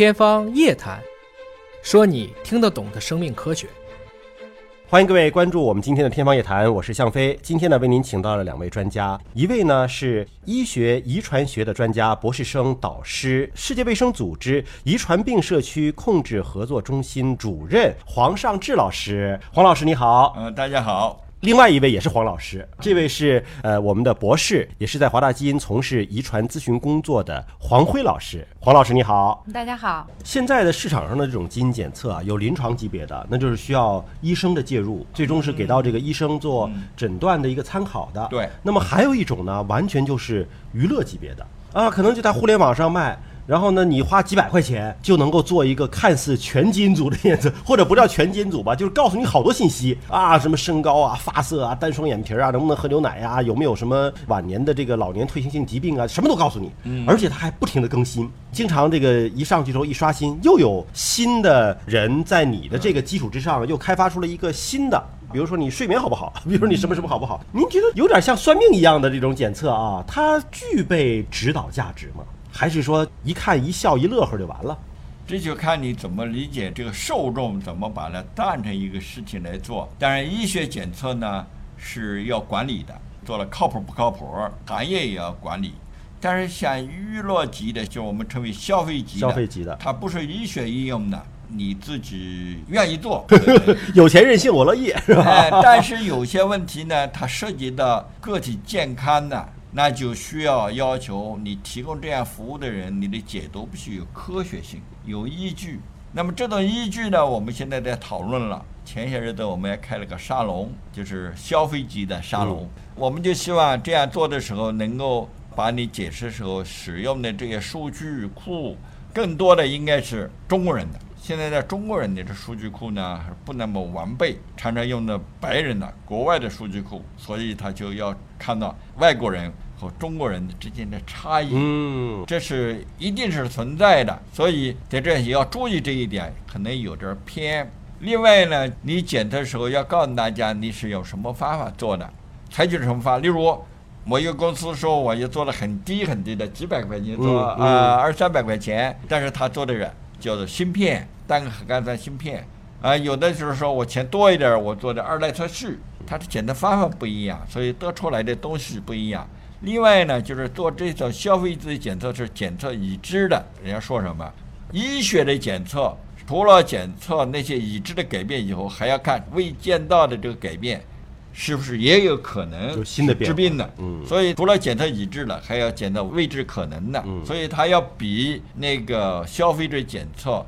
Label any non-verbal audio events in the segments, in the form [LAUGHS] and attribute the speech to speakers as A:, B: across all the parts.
A: 天方夜谭，说你听得懂的生命科学。
B: 欢迎各位关注我们今天的《天方夜谭》，我是向飞。今天呢，为您请到了两位专家，一位呢是医学遗传学的专家，博士生导师，世界卫生组织遗传病社区控制合作中心主任黄尚志老师。黄老师你好。
C: 嗯，大家好。
B: 另外一位也是黄老师，这位是呃我们的博士，也是在华大基因从事遗传咨询工作的黄辉老师。黄老师你好，
D: 大家好。
B: 现在的市场上的这种基因检测啊，有临床级别的，那就是需要医生的介入，最终是给到这个医生做诊断的一个参考的。
C: 对。
B: 那么还有一种呢，完全就是娱乐级别的啊，可能就在互联网上卖。然后呢，你花几百块钱就能够做一个看似全基因组的检测，或者不叫全基因组吧，就是告诉你好多信息啊，什么身高啊、发色啊、单双眼皮啊，能不能喝牛奶啊，有没有什么晚年的这个老年退行性疾病啊，什么都告诉你。嗯。而且它还不停的更新，经常这个一上去之后一刷新，又有新的人在你的这个基础之上又开发出了一个新的，比如说你睡眠好不好，[LAUGHS] 比如说你什么什么好不好，您觉得有点像算命一样的这种检测啊，它具备指导价值吗？还是说一看一笑一乐呵就完了，
C: 这就看你怎么理解这个受众怎么把它当成一个事情来做。当然，医学检测呢是要管理的，做了靠谱不靠谱，行业也要管理。但是像娱乐级的，就我们称为消费级
B: 的，消费级的，
C: 它不是医学应用的，你自己愿意做，
B: 有钱任性我乐意，是吧？
C: 但是有些问题呢，它涉及到个体健康的。那就需要要求你提供这样服务的人，你的解读必须有科学性、有依据。那么这种依据呢，我们现在在讨论了。前些日子我们也开了个沙龙，就是消费级的沙龙。我们就希望这样做的时候，能够把你解释时候使用的这些数据库，更多的应该是中国人的。现在在中国人的这数据库呢，还不那么完备，常常用的白人的国外的数据库，所以他就要看到外国人和中国人之间的差异。嗯，这是一定是存在的，所以在这也要注意这一点，可能有点偏。另外呢，你检测的时候要告诉大家你是用什么方法做的，采取什么方法。例如，某一个公司说我也做了很低很低的几百块钱做啊二三百块钱，但是他做的人。叫做芯片，单核苷酸芯片，啊，有的就是说我钱多一点，我做的二代测试，它的检测方法不一样，所以得出来的东西不一样。另外呢，就是做这种消费者检测是检测已知的，人家说什么？医学的检测除了检测那些已知的改变以后，还要看未见到的这个改变。是不是也有可能治病的？嗯，所以除了检测已知的，还要检测未知可能的。嗯，所以它要比那个消费者检测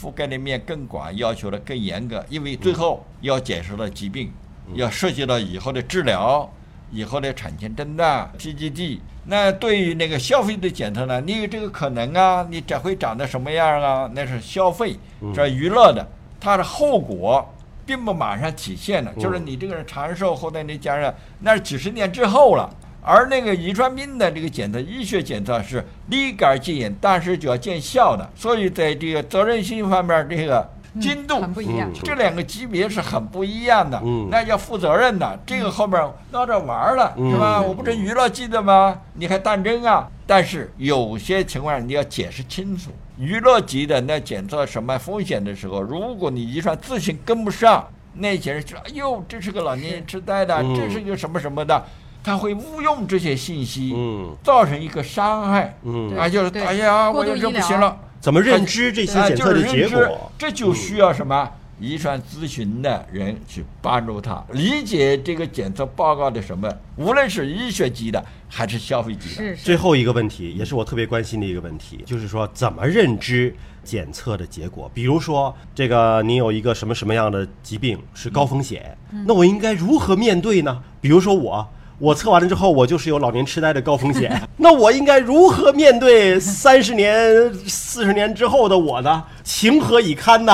C: 覆盖的面更广，要求的更严格，因为最后要检测到疾病，要涉及到以后的治疗、以后的产前诊断、PGD。那对于那个消费者检测呢？你有这个可能啊？你这会长得什么样啊？那是消费，这娱乐的，它的后果。并不马上体现的，就是你这个人长寿或者你家人，那是几十年之后了。而那个遗传病的这个检测，医学检测是立竿见影，但是就要见效的。所以在这个责任心方面，这个精度
D: 很不一样，
C: 这两个级别是很不一样的。那要负责任的，这个后面闹着玩了，是吧？我不是娱乐级的吗？你还当真啊？但是有些情况你要解释清楚。娱乐级的那检测什么风险的时候，如果你遗传自信跟不上，那些人说：“哎呦，这是个老年痴呆的，这是一个什么什么的。”他会误用这些信息，造成一个伤害。啊，就是哎呀，我这不行了。
B: 怎么认知这些检测的结果？
C: 这就需要什么？遗传咨询的人去帮助他理解这个检测报告的什么，无论是医学级的还是消费级
D: 的。
B: 最后一个问题，也是我特别关心的一个问题，就是说怎么认知检测的结果？比如说，这个你有一个什么什么样的疾病是高风险，那我应该如何面对呢？比如说我。我测完了之后，我就是有老年痴呆的高风险。[LAUGHS] 那我应该如何面对三十年、四十年之后的我呢？情何以堪呢？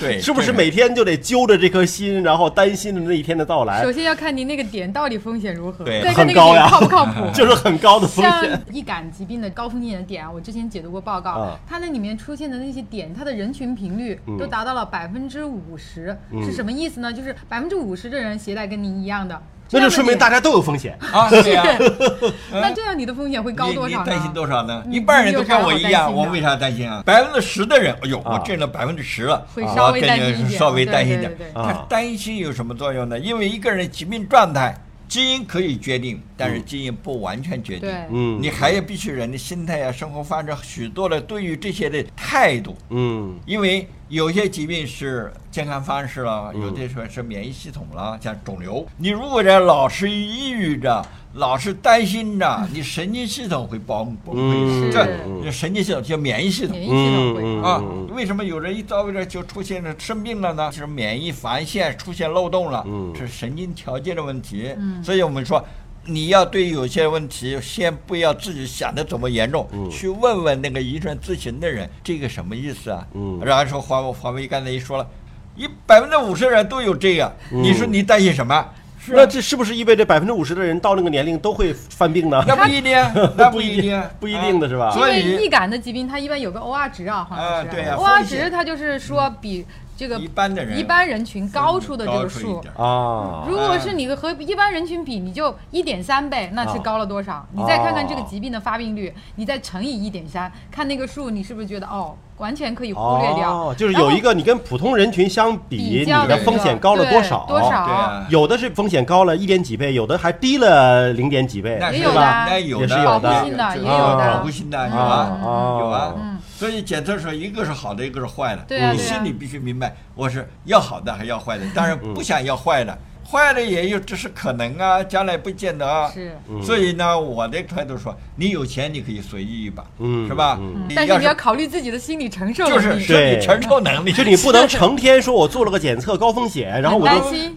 C: 对，[LAUGHS]
B: 是不是每天就得揪着这颗心，然后担心着那一天的到来？
D: 首先要看您那个点到底风险如何，
C: 对，
B: 很高呀，
D: 靠不靠谱？[LAUGHS]
B: 就是很高的风险。
D: 像易感疾病的高风险的点啊，我之前解读过报告，它那里面出现的那些点，它的人群频率都达到了百分之五十，是什么意思呢？就是百分之五十的人携带跟您一样的。
B: 那就说明大家都有风险。
C: 啊，对呀、[LAUGHS]
D: 那这样你的风险会高
C: 你
D: 多少呢？
C: 你担心多少呢？一半人都跟我一样，我为啥担心啊？百分之十的人，哎呦，
B: 啊
C: 我挣了百分之十了，我
D: 会稍微
C: 跟
D: 担心一点
C: 你稍微担心点
D: 对对对。
B: 对
C: 他担心有什么作用呢？因为一个人的疾病状态，基因可以决定，但是基因不完全决定。
B: 嗯
C: 你还要必须人的心态啊、生活方式许多的对于这些的态度。
B: 嗯
C: 因为有些疾病是健康方式了，
B: 嗯
C: 有的说是免疫系统了，像肿瘤。你如果这老是抑郁着，老是担心着，你神经系统会崩崩
B: 嗯
C: 溃。这
D: 是
C: 神经系统叫免疫系统
D: 免疫系统
C: 啊
B: 嗯。
C: 为什么有人一遭遇着就出现了生病了呢？是免疫防线出现漏洞了，
B: 嗯
C: 是神经调节的问题。
D: 嗯
C: 所以我们说。你要对有些问题，先不要自己想的怎么严重，
B: 嗯
C: 去问问那个遗传咨询的人，这个什么意思啊？
B: 嗯
C: 然后说华华为刚才一说了，一百分之五十人都有这个，
B: 嗯
C: 你说你担心什么？是啊
B: 那这是不是意味着百分之五十的人到那个年龄都会犯病呢？
C: 那不一定，那不一定，[LAUGHS]
B: 不一定的是吧
C: 啊所
D: 因为易感的疾病，它一般有个 OR 值啊，黄老师。
C: 啊对呀
D: OR 值它就是说比这个
C: 一般的人
D: 一般人群高出的这个数。
B: 啊，
D: 如果是你和一般人群比，你就一点三倍，那是高了多少？你再看看这个疾病的发病率，你再乘以一点三，看那个数，你是不是觉得哦，完全可以忽略掉？
B: 哦，就是有一个你跟普通人群相比，你的风险高了多少？
D: 多少？
C: 对啊
B: 有的是风险高了一点几倍，有的还低了零点几倍，
C: 那是
D: 也有的
B: 也是有的
D: 保护性的也有的
C: 保护性的有
B: 啊
C: 有啊
D: 嗯。
C: 所以检测说一个是好的，一个是坏的。你心里必须明白，我是要好的还是要坏的，当然不想要坏的，坏了也有这是可能啊，将来不见得啊。
D: 是。
C: 所以呢，我的态度说，你有钱你可以随意一把，
B: 嗯
C: 是吧？
B: 嗯？
D: 但是你要考虑自己的心理承受能力。
B: 对。
C: 身体承受能力，
B: 就你不能成天说我做了个检测高风险，然后我就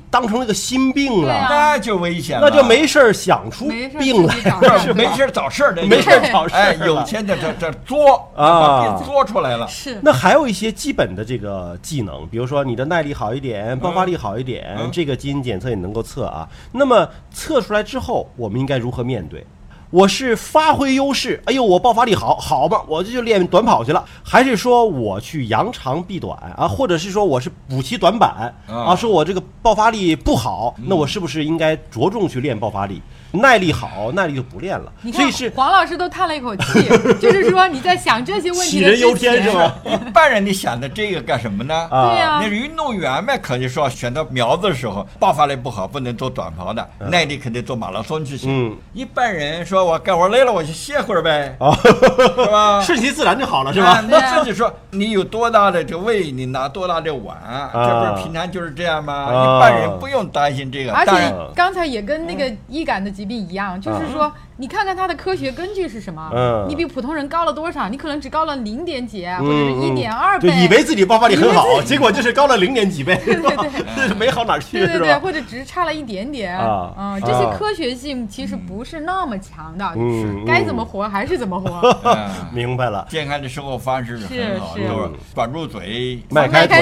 B: 当成那个心病了，
C: 那就危险了，
B: 那就没事儿想出病来，[LAUGHS]
C: 没事儿找事儿的，
B: 没事儿找事儿
C: 哎，有钱的这这作
B: 啊。
C: 作出来了。
D: 是。
B: 那还有一些基本的这个技能，比如说你的耐力好一点，爆发力好一点，
C: 嗯。
B: 这个基因检测也能够测啊。那么测出来之后，我们应该如何面对？我是发挥优势，哎呦，我爆发力好，好嘛，我这就练短跑去了，还是说我去扬长避短啊，或者是说我是补齐短板
C: 啊
B: 啊，说我这个爆发力不好，那我是不是应该着重去练爆发力？耐力好，耐力就不练了
D: 你，看
B: 所以是
D: 黄老师都叹了一口气，[LAUGHS] 就是说你在想这些问题
B: 杞人忧天是吧？[LAUGHS]
C: 一般人你想的这个干什么呢？
B: 啊
D: 对呀
C: 那运动员嘛可就说选到苗子的时候，爆发力不好，不能做短跑的，耐力肯定做马拉松去行。
B: 嗯
C: 一般人说我干活累了，我去歇会儿呗，
B: 啊，
C: 是吧？[LAUGHS]
B: 顺其自然就好了，是
C: 啊
B: 吧？
C: 你自己说你有多大的这胃，你拿多大的碗，这不是平常就是这样吗？
B: 啊
C: 一般人不用担心这个，
D: 而且刚才也跟那个易感的疾病一样，就是说，你看看它的科学根据是什么？
B: 嗯。
D: 你比普通人高了多少？你可能只高了零点几，或
B: 嗯
D: 者是一点二倍，
B: 以为自己爆发力很好，结果就是高了零点几倍，对 [LAUGHS] 对对。没好哪儿去，
D: 对对对，或者只是差了一点点。
B: 啊
D: 嗯，这些
B: 啊
D: 科学性其实不是那么强的，
B: 嗯
D: 该怎么活还是怎么活。
C: 嗯 [LAUGHS]
B: 明白了，
C: 健康的生活方式是很好，
D: 是
C: 就是是管住嘴，
B: 迈
D: 开
B: 腿，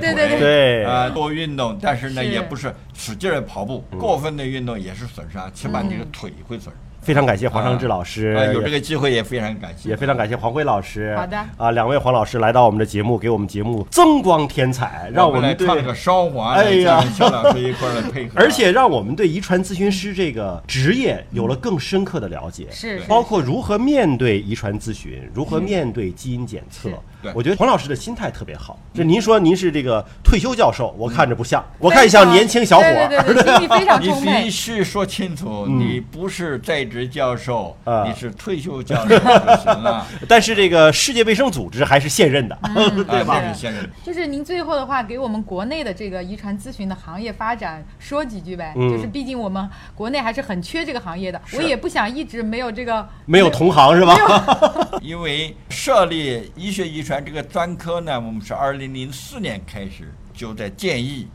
D: 对对对。
B: 对。
C: 啊，多运动，但是呢，也不是使劲儿跑步，过分的运动也是损伤，起码你的腿会损伤。
B: 非常感谢黄尚志老师，
C: 啊，有这个机会也非常感谢，
B: 也非常感谢黄辉老师。
D: 好的
B: 啊，两位黄老师来到我们的节目，给我们节目增光添彩，让
C: 我
B: 我们对
C: 们来唱个双簧，
B: 哎呀
C: 肖老师一块儿来配合，[LAUGHS]
B: 而且让我们对遗传咨询师这个职业有了更深刻的了解，
D: 是是
B: 包括如何面对遗传咨询，如何面对基因检测
D: 是。
C: 对
B: 我觉得黄老师的心态特别好。就您说您是这个退休教授，我看着不像，我看像年轻小伙儿。
D: 对对对，[LAUGHS] 心理非常
C: 你必
D: 充沛。
C: 须说清楚，你不是在职教授
B: 啊，
C: 你是退休教授就行了，[LAUGHS]
B: 但是这个世界卫生组织还是现任的，[LAUGHS] 对吧
C: 是先生。
D: 就是您最后的话，给我们国内的这个遗传咨询的行业发展说几句呗。
B: 嗯
D: 就是毕竟我们国内还是很缺这个行业的，我也不想一直没有这个
B: 没有同行是吧？
C: 因为设立医学遗传这个专科呢，我们是二零零四年开始就在建议，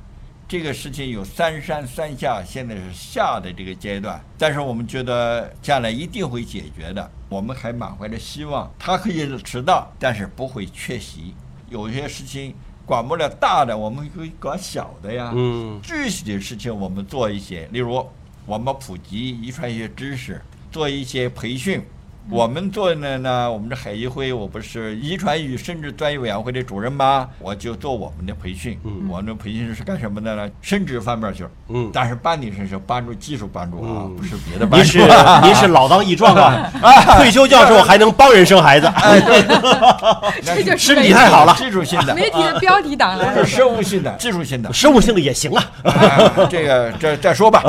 C: 这个事情有三上三下，现在是下的这个阶段，但是我们觉得将来一定会解决的，我们还满怀着希望。它可以迟到，但是不会缺席。有些事情管不了大的，我们可以管小的呀。
B: 嗯
C: 具体的事情我们做一些，例如我们普及遗传学知识，做一些培训，我们做的呢，我们这海医会，我不是遗传与生殖专业委员会的主任吗？我就做我们的培训。
B: 嗯
C: 我们的培训是干什么的呢？生殖方面去。
B: 嗯
C: 但是班里是帮助技术帮助啊，
B: 嗯
C: 不是别的帮助。
B: 您是 [LAUGHS] 您是老当益壮啊，[LAUGHS] 啊退休教授还能帮人生孩子，[LAUGHS]
C: 哎，对，
D: 这就是
B: 身体太好了，
C: 技术性的，
D: 媒体的标题党来
C: 是
D: 了。
C: 生物性的、技术性的。
B: 生物性的也行啊。
C: 啊这个这再说吧。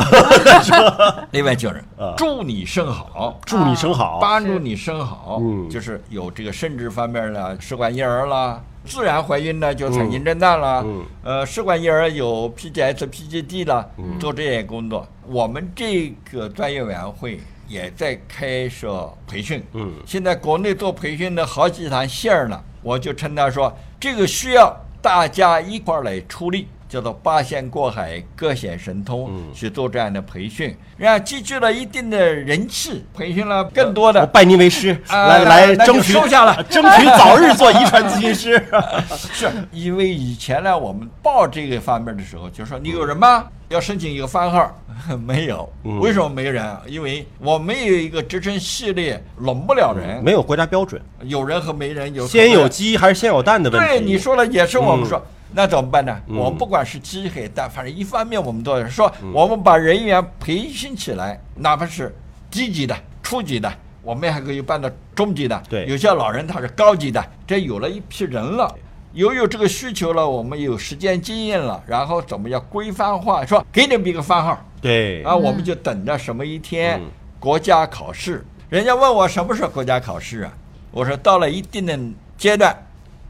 C: 另外就是
B: 啊
C: 祝你生好，
B: 祝你生好，
C: 帮助你生好，
B: 嗯。
C: 就是有这个生殖方面的试管婴儿啦，自然怀孕呢就产前诊断啦，
B: 嗯。
C: 呃，试管婴儿有 PGS、PGD 啦，做这些工作。我们这个专业委员会也在开设培训，
B: 嗯。
C: 现在国内做培训的好几堂线儿呢，我就称他说这个需要大家一块儿来出力。叫做八仙过海，各显神通，
B: 嗯
C: 去做这样的培训，然后积聚了一定的人气，培训了更多的
B: 我拜您为师，
C: 啊
B: 来来争取
C: 收下了 [LAUGHS]
B: 争取早日做遗传咨询师。[LAUGHS]
C: 是因为以前呢，我们报这个方面的时候，就说你有人吗？要申请一个番号，[LAUGHS] 没有。
B: 嗯
C: 为什么没人？因为我没有一个职称系列，拢不了人，
B: 没有国家标准，
C: 有人和没人有
B: 先有鸡还是先有蛋的问题。
C: 对，你说了也是我们说。那怎么办呢？
B: 嗯
C: 我们不管是鸡还是蛋，反正一方面我们都要说，我们把人员培训起来，哪怕是低级的、初级的，我们还可以办到中级的。
B: 对
C: 有些老人他是高级的，这有了一批人了。由有这个需求了，我们有实践经验了，然后怎么样规范化？说给你们一个番号
B: 对
C: 啊，我们就等着什么一天
B: 嗯
C: 国家考试。人家问我什么时候国家考试啊？我说到了一定的阶段，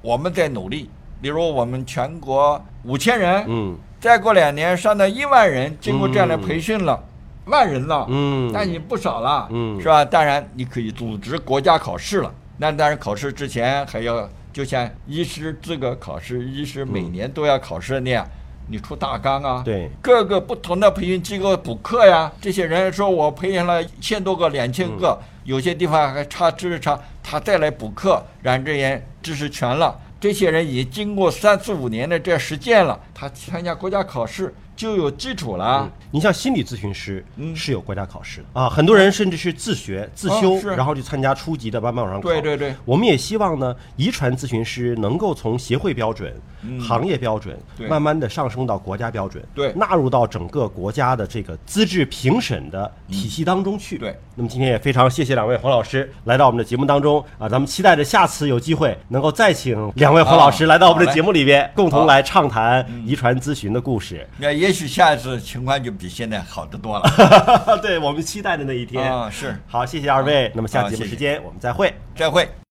C: 我们在努力。比如我们全国五千人，
B: 嗯
C: 再过两年上到一万人，经过这样的培训了，万人了，
B: 嗯
C: 那你不少了，
B: 嗯
C: 是吧？当然你可以组织国家考试了，那当然考试之前还要，就像医师资格考试，医师每年都要考试那样。你出大纲啊，
B: 对
C: 各个不同的培训机构补课呀。这些人说我培养了一千多个、两千个，有些地方还差知识差，他再来补课，让这些知识全了。这些人已经经过三四五年的这实践了，他参加国家考试就有基础了。
B: 你像心理咨询师
C: 嗯。
B: 是有国家考试的啊，很多人甚至是自学自修，
C: 哦
B: 然后去参加初级的，慢慢往上考。
C: 对对对。
B: 我们也希望呢，遗传咨询师能够从协会标准、行业标准，慢慢的上升到国家标准，
C: 对。
B: 纳入到整个国家的这个资质评审的体系当中去。
C: 对。
B: 那么今天也非常谢谢两位黄老师来到我们的节目当中啊，咱们期待着下次有机会能够再请两位黄老师
C: 啊
B: 来到我们的节目里边，共同来畅谈遗传咨询的故事。
C: 那也许下一次情况就比现在好得多了。[LAUGHS]
B: 对我们期待的那一天。
C: 啊，是，
B: 好，谢谢二位。那么下节目时间我们再会。
C: 再会。